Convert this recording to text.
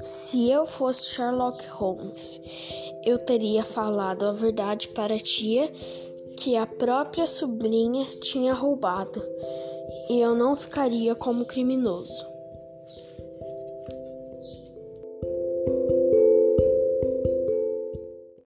Se eu fosse Sherlock Holmes, eu teria falado a verdade para a tia que a própria sobrinha tinha roubado e eu não ficaria como criminoso.